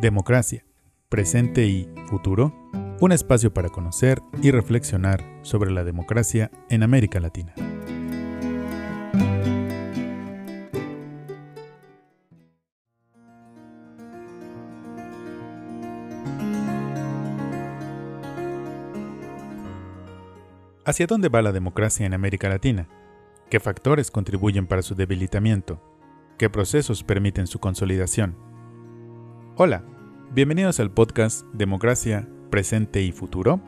Democracia, presente y futuro, un espacio para conocer y reflexionar sobre la democracia en América Latina. ¿Hacia dónde va la democracia en América Latina? ¿Qué factores contribuyen para su debilitamiento? ¿Qué procesos permiten su consolidación? Hola, bienvenidos al podcast Democracia, Presente y Futuro.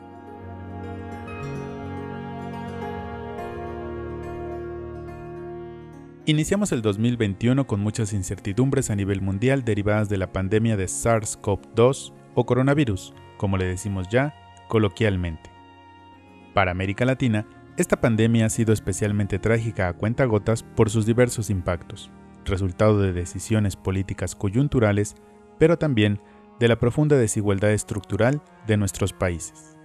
Iniciamos el 2021 con muchas incertidumbres a nivel mundial derivadas de la pandemia de SARS-CoV-2 o coronavirus, como le decimos ya coloquialmente. Para América Latina, esta pandemia ha sido especialmente trágica a cuentagotas por sus diversos impactos, resultado de decisiones políticas coyunturales, pero también de la profunda desigualdad estructural de nuestros países.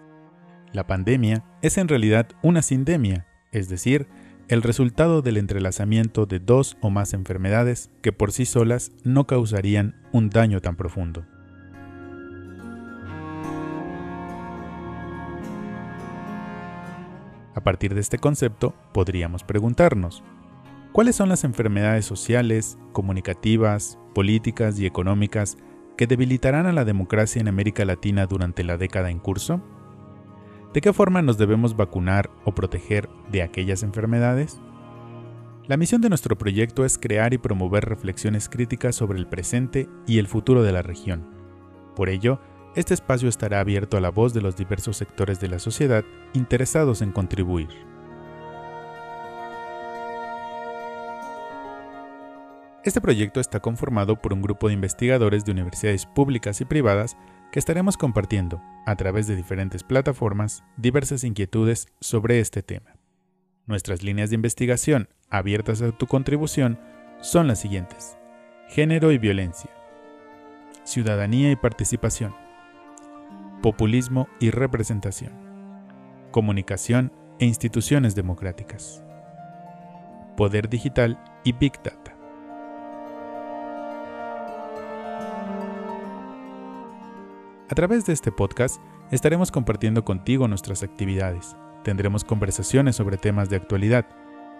La pandemia es en realidad una sindemia, es decir, el resultado del entrelazamiento de dos o más enfermedades que por sí solas no causarían un daño tan profundo. A partir de este concepto, podríamos preguntarnos, ¿cuáles son las enfermedades sociales, comunicativas, políticas y económicas que debilitarán a la democracia en América Latina durante la década en curso? ¿De qué forma nos debemos vacunar o proteger de aquellas enfermedades? La misión de nuestro proyecto es crear y promover reflexiones críticas sobre el presente y el futuro de la región. Por ello, este espacio estará abierto a la voz de los diversos sectores de la sociedad interesados en contribuir. Este proyecto está conformado por un grupo de investigadores de universidades públicas y privadas que estaremos compartiendo, a través de diferentes plataformas, diversas inquietudes sobre este tema. Nuestras líneas de investigación abiertas a tu contribución son las siguientes. Género y violencia. Ciudadanía y participación populismo y representación, comunicación e instituciones democráticas, poder digital y Big Data. A través de este podcast estaremos compartiendo contigo nuestras actividades, tendremos conversaciones sobre temas de actualidad,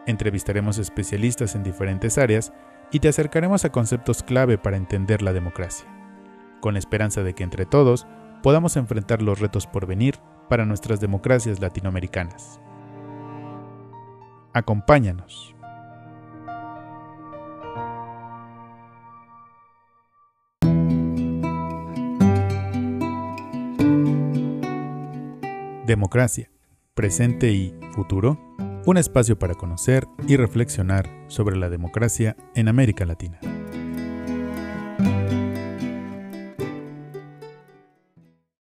entrevistaremos especialistas en diferentes áreas y te acercaremos a conceptos clave para entender la democracia, con la esperanza de que entre todos podamos enfrentar los retos por venir para nuestras democracias latinoamericanas. Acompáñanos. Democracia, presente y futuro, un espacio para conocer y reflexionar sobre la democracia en América Latina.